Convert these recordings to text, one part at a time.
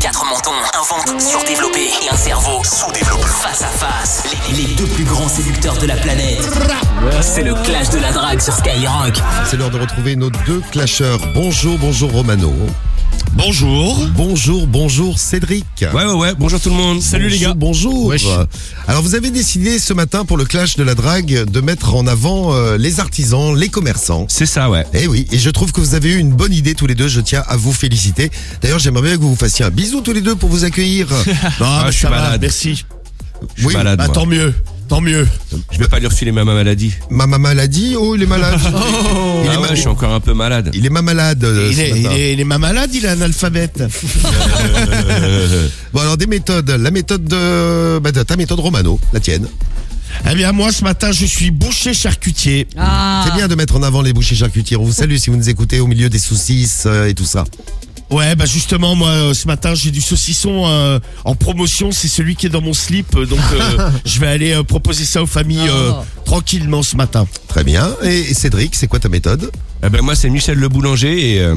Quatre mentons, un ventre surdéveloppé et un cerveau sous-développé. Face à face, les, deux plus grands séducteurs de la planète. C'est le clash de la drague sur Skyrock. C'est l'heure de retrouver nos deux clasheurs. Bonjour, bonjour Romano. Bonjour. Bonjour, bonjour Cédric. Ouais, ouais, ouais. Bonjour tout le monde. Salut les gars. Bonjour. Wesh. Alors vous avez décidé ce matin pour le clash de la drague de mettre en avant euh, les artisans, les commerçants. C'est ça, ouais. Eh oui, et je trouve que vous avez eu une bonne idée tous les deux, je tiens à vous féliciter. D'ailleurs, j'aimerais bien que vous vous fassiez un bisou tous les deux pour vous accueillir. Non, Ah, je suis malade. merci. Je suis Oui, malade. Bah, tant mieux. Tant mieux. Je vais pas lui refiler ma maladie. Ma maladie, oh il est malade. il, est Ah ma- ouais, je suis encore un peu malade. il est ma malade. euh, il, est, il, est, il est ma malade, il est analphabète. Bon alors des méthodes, la méthode de, bah, de ta méthode Romano, la tienne. eh bien, moi, ce matin, je suis boucher charcutier. C'est bien de mettre en avant les bouchers charcutiers. On vous salue si vous nous écoutez au milieu des saucisses euh, et tout ça. Ouais, bah justement, moi, euh, ce matin, j'ai du saucisson euh, en promotion. C'est celui qui est dans mon slip. euh, Donc, euh, je vais aller euh, proposer ça aux familles euh, tranquillement ce matin. Très bien. Et, Cédric, c'est quoi ta méthode? Eh ben moi c'est Michel le boulanger et euh,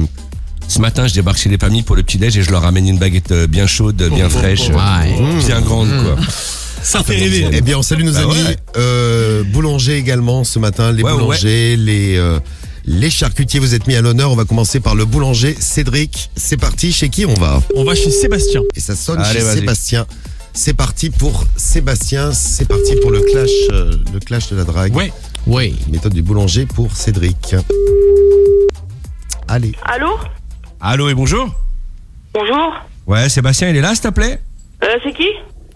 ce matin je débarque chez les familles pour le petit déj et je leur ramène une baguette euh, bien chaude, bien fraîche, euh, bien grande quoi. Ça fait Eh bien, on salue nos Bah amis ouais. euh, boulangers également ce matin, les Ouais, ouais, boulangers, les euh, les charcutiers. Vous êtes mis à l'honneur. On va commencer par le boulanger Cédric. C'est parti. Chez qui on va On va chez Sébastien. Et ça sonne Allez, chez. Sébastien. C'est parti pour Sébastien. C'est parti pour le clash, euh, le clash de la drague. Ouais. Oui. Méthode du boulanger pour Cédric. Allez. Allô? Allô et bonjour Bonjour Ouais, Sébastien il est là s'il te plaît? Euh, C'est qui?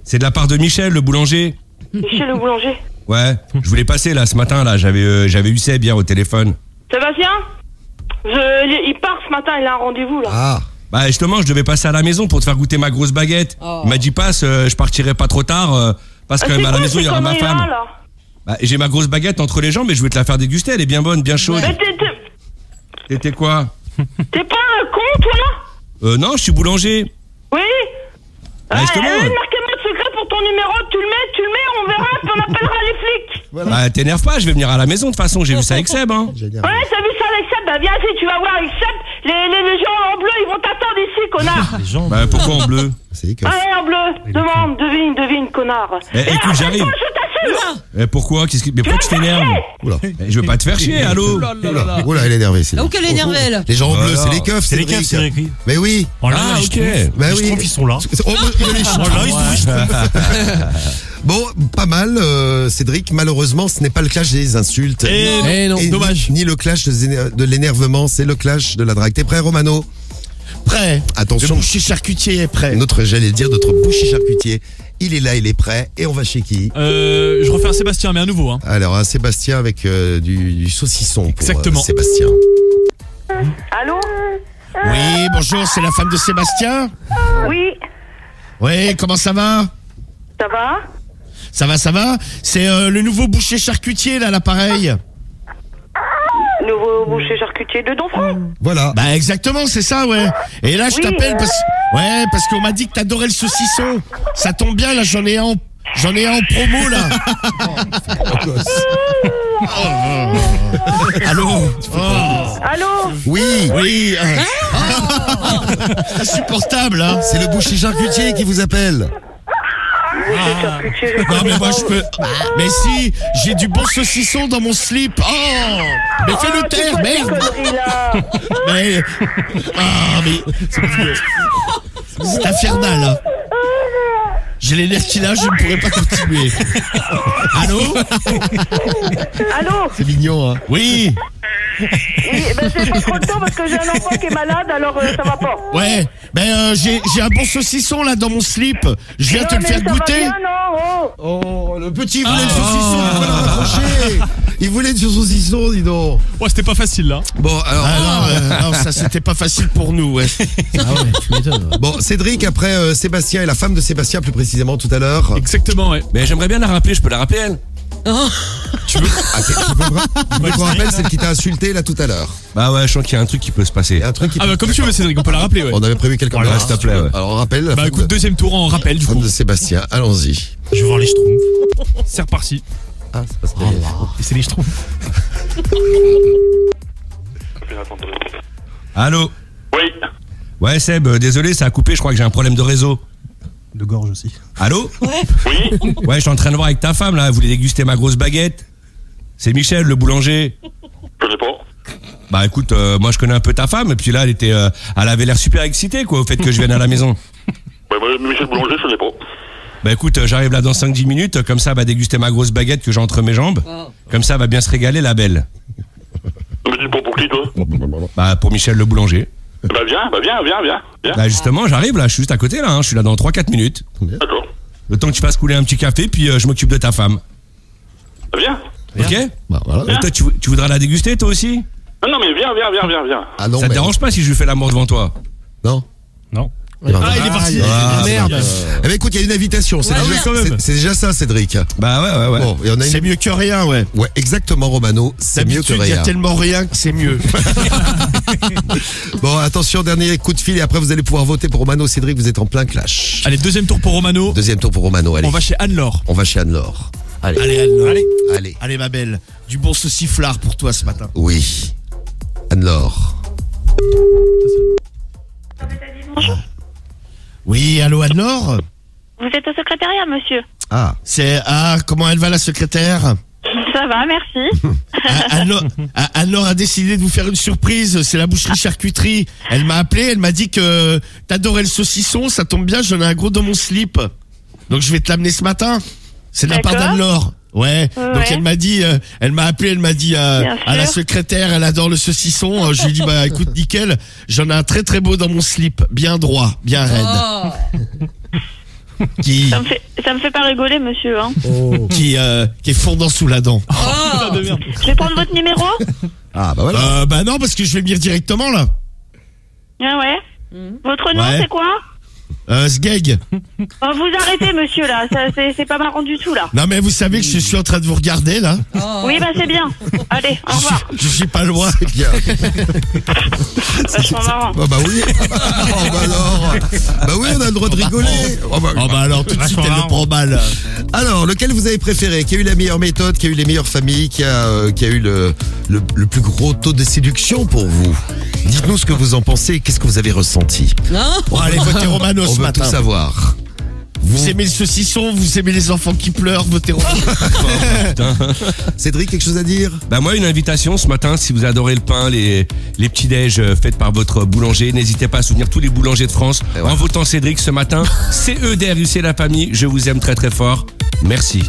C'est de la part de Michel le boulanger. Michel le boulanger. Ouais, je voulais passer là ce matin là, j'avais euh, j'avais eu Seb hier au téléphone. Sébastien je, Il part ce matin, il a un rendez-vous là. Ah. Bah justement, je devais passer à la maison pour te faire goûter ma grosse baguette. Il m'a dit passe, euh, je partirai pas trop tard euh, parce Ah, que c'est à la maison il y aura ma femme. là Bah, j'ai ma grosse baguette entre les jambes et je vais te la faire déguster, elle est bien bonne, bien chaude. Mais T'étais quoi t'es pas un con toi là Euh non, je suis boulanger. Oui Ah, justement, euh, ton numéro, tu le mets, tu le mets, on verra, puis on appellera les flics. Bah t'énerve pas, je vais venir à la maison de toute façon, j'ai vu ça avec Seb hein. Ouais, t'as vu ça avec Seb Bah viens ici, tu vas voir avec Seb, les, les, les gens en bleu, ils vont t'attendre ici, connard. Bah pourquoi en bleu C'est Allez, en bleu, demande, devine, devine, connard. Eh, Et écoute, j'arrive. Je Eh pourquoi? Qu'est-ce qui... Mais pourquoi tu t'énerves? Oula. Eh, Je veux pas te faire chier, allô? Oula, Oula, elle est énervée. Cédric. Oh, qu'elle est énervée, elle? Les gens en bleu, Voilà. c'est les keufs. C'est les Cédric. keufs, Cédric, oui. Mais oui. Oh là, Ah ok Schtroumpfs. Bah Les oui. Schtroumpfs, ils sont là. Oh, les Oh là, ils sont Schtroumpfs. Bon, pas mal, euh, Cédric. Malheureusement, ce n'est pas le clash des insultes. Et Eh non, Et dommage. Ni, ni le clash de, l'énervement, c'est le clash de la drague. T'es prêt, Romano? Prêt. Le Attention, boucher charcutier est prêt. notre, j'allais le dire, notre boucher charcutier. Il est là, il est prêt. Et on va chez qui Euh, je refais un Sébastien, mais à nouveau. Hein. Alors, un Sébastien avec euh, du, du saucisson pour Exactement. euh, Sébastien. Allô Oui, bonjour, c'est la femme de Sébastien. Oui, Oui, comment ça va ça va Ça va, ça va C'est euh, le nouveau boucher charcutier, là, l'appareil. Nouveau boucher charcutier de Donfront Voilà. Bah exactement, c'est ça, ouais. Et là, je Oui, t'appelle euh. parce ouais, parce qu'on m'a dit que t'adorais le saucisson. Ça tombe bien, là, j'en ai un, en... j'en ai un en promo là. Allô. Oh. Allô Oui, Oui. euh. C'est insupportable, hein. c'est le boucher charcutier qui vous appelle. Je Non mais moi je peux. Mais si, j'ai du bon saucisson dans mon slip. Oh. Mais fais-le Ah, c'est taire, quoi ces merde. Mais. Ah mais. C'est infernal. hein. J'ai les nerfs qu'il a, je ne pourrais pas continuer. Allô? Allô? C'est mignon, hein. Oui. Oui, ben, C'est pas trop le temps parce que j'ai un enfant qui est malade, alors euh, ça va pas. Ouais. Ben euh, j'ai j'ai un bon saucisson là dans mon slip. Je viens Non, te le mais faire ça va goûter. bien, non, oh. Oh, le petit voulait le saucisson, il faut le rapprocher. Il voulait du saucisson, dis donc. Ouais, c'était pas facile là. Bon, alors. Ah non, euh, non, ça c'était pas facile pour nous. Ouais. Ah ouais, tu m'étonnes. Bon, Cédric, après euh, Sébastien et la femme de Sébastien, plus précisément tout à l'heure. Exactement, ouais. Mais j'aimerais bien la rappeler, je peux la rappeler elle? Tu veux Ah, tu veux vra- tu veux qu'on rappelle celle qui t'a insulté là tout à l'heure. Bah ouais, je sens qu'il y a un truc qui peut se passer. Il y a un truc qui. Ah bah comme tu veux, Cédric, on peut la rappeler, ouais. On avait prévu quelques Voilà, s'il te plaît, ouais. Alors on rappelle la Bah femme, écoute, de, deuxième tour en rappel, du femme coup. de Sébastien. Allons-y. Je vais voir les Schtroumpfs. C'est reparti. Ah, c'est pas ça. Et c'est les Schtroumpfs. Allô Oui, Ouais Seb, euh, désolé, ça a coupé, je crois que j'ai un problème de réseau. De gorge aussi. Allô Oui Ouais, je suis en train de voir avec ta femme là, vous voulez déguster ma grosse baguette C'est Michel, le boulanger. Je sais pas. Bah écoute, euh, moi je connais un peu ta femme, et puis là elle était, euh, elle avait l'air super excitée quoi au fait que je vienne à la maison. Ouais, moi, Michel Boulanger, je sais pas. Bah écoute, euh, j'arrive là dans 5-10 minutes, comme ça elle va déguster ma grosse baguette que j'ai entre mes jambes. Comme ça elle va bien se régaler la belle. Mais dis pas pour qui, toi Bah pour Michel le boulanger. Bah viens, bah viens, viens, viens. Viens. Bah justement, j'arrive là, je suis juste à côté là, hein, je suis là dans 3-4 minutes. D'accord. Le temps que tu fasses couler un petit café, puis euh, je m'occupe de ta femme. Bah, viens. Ok Bah, voilà. Et toi, tu, tu voudras la déguster toi aussi? Non, non, mais viens, viens, viens, viens, viens. Ah non, Ça te mais- dérange pas si je lui fais l'amour devant toi? Non Non. Eh ben, Ah, il est parti. Ah, Merde. Eh ben écoute, il y a une invitation. C'est Ouais, déjà, ouais. quand même. c'est- c'est déjà ça, Cédric. Bah ouais, ouais, ouais. Bon, a C'est une... mieux que rien, ouais. Ouais, exactement, Romano. C'est mieux que D'habitude, il y rien. a tellement rien que c'est mieux. Bon, attention, dernier coup de fil et après vous allez pouvoir voter pour Romano. Cédric, vous êtes en plein clash. Allez, deuxième tour pour Romano. Deuxième tour pour Romano. Allez, On va chez Anne-Laure. on va chez Anne-Laure. Allez. Allez, Anne. Allez. Allez. Allez, ma belle. Du bon sauciflard pour toi ce matin. Oui. Anne-Laure. Oui, allô, Anne-Laure? Vous êtes au secrétariat, monsieur Ah, C'est. Ah, comment elle va, la secrétaire? Ça va, merci. Anne-Laure a décidé de vous faire une surprise. C'est la boucherie charcuterie. Elle m'a appelé, elle m'a dit que t'adorais le saucisson. Ça tombe bien, j'en ai un gros dans mon slip. Donc je vais te l'amener ce matin. C'est de la part d'Anne-Laure. Ouais. Ouais, Donc elle m'a dit, euh, elle m'a appelé, elle m'a dit euh, à la secrétaire, elle adore le saucisson. Euh, je lui ai dit bah écoute nickel, j'en ai un très très beau dans mon slip, bien droit, bien raide, Oh. qui Ça me fait, ça me fait pas rigoler, monsieur. Hein. qui euh, qui est fondant sous la dent. Oh. merde. Je vais prendre votre numéro ah bah voilà. Euh, bah non parce que je vais le dire directement là. Ah ouais Votre nom, Ouais. c'est quoi? Euh, Sgeg. Oh, Vous arrêtez, monsieur, là. Ça, c'est c'est pas marrant du tout, là. Non mais vous savez que je suis en train de vous regarder là. Oh. Oui, bah c'est bien. Allez, au Je suis, revoir. je suis pas loin. C'est bien. Vachement marrant. Oh bah oui. oh bah alors. Bah oui, on a le droit de rigoler. Oh bah- Oh bah alors tout de suite elle le prend mal. Alors, lequel vous avez préféré? Qui a eu la meilleure méthode Qui a eu les meilleures familles Qui a, euh, qui a eu le, le, le plus gros taux de séduction pour vous? Dites-nous ce que vous en pensez. Qu'est-ce que vous avez ressenti Non Bon allez votez Romano On ce veut tout matin. savoir. Vous aimez le saucisson, vous aimez les enfants qui pleurent, votez Romano. Cédric, quelque chose à dire? Bah moi une invitation ce matin si vous adorez le pain, les, les petits déj euh, faits par votre boulanger, n'hésitez pas à soutenir tous les boulangers de France Et voilà. en votant Cédric ce matin. C E D R U C la famille, je vous aime très très fort. Merci.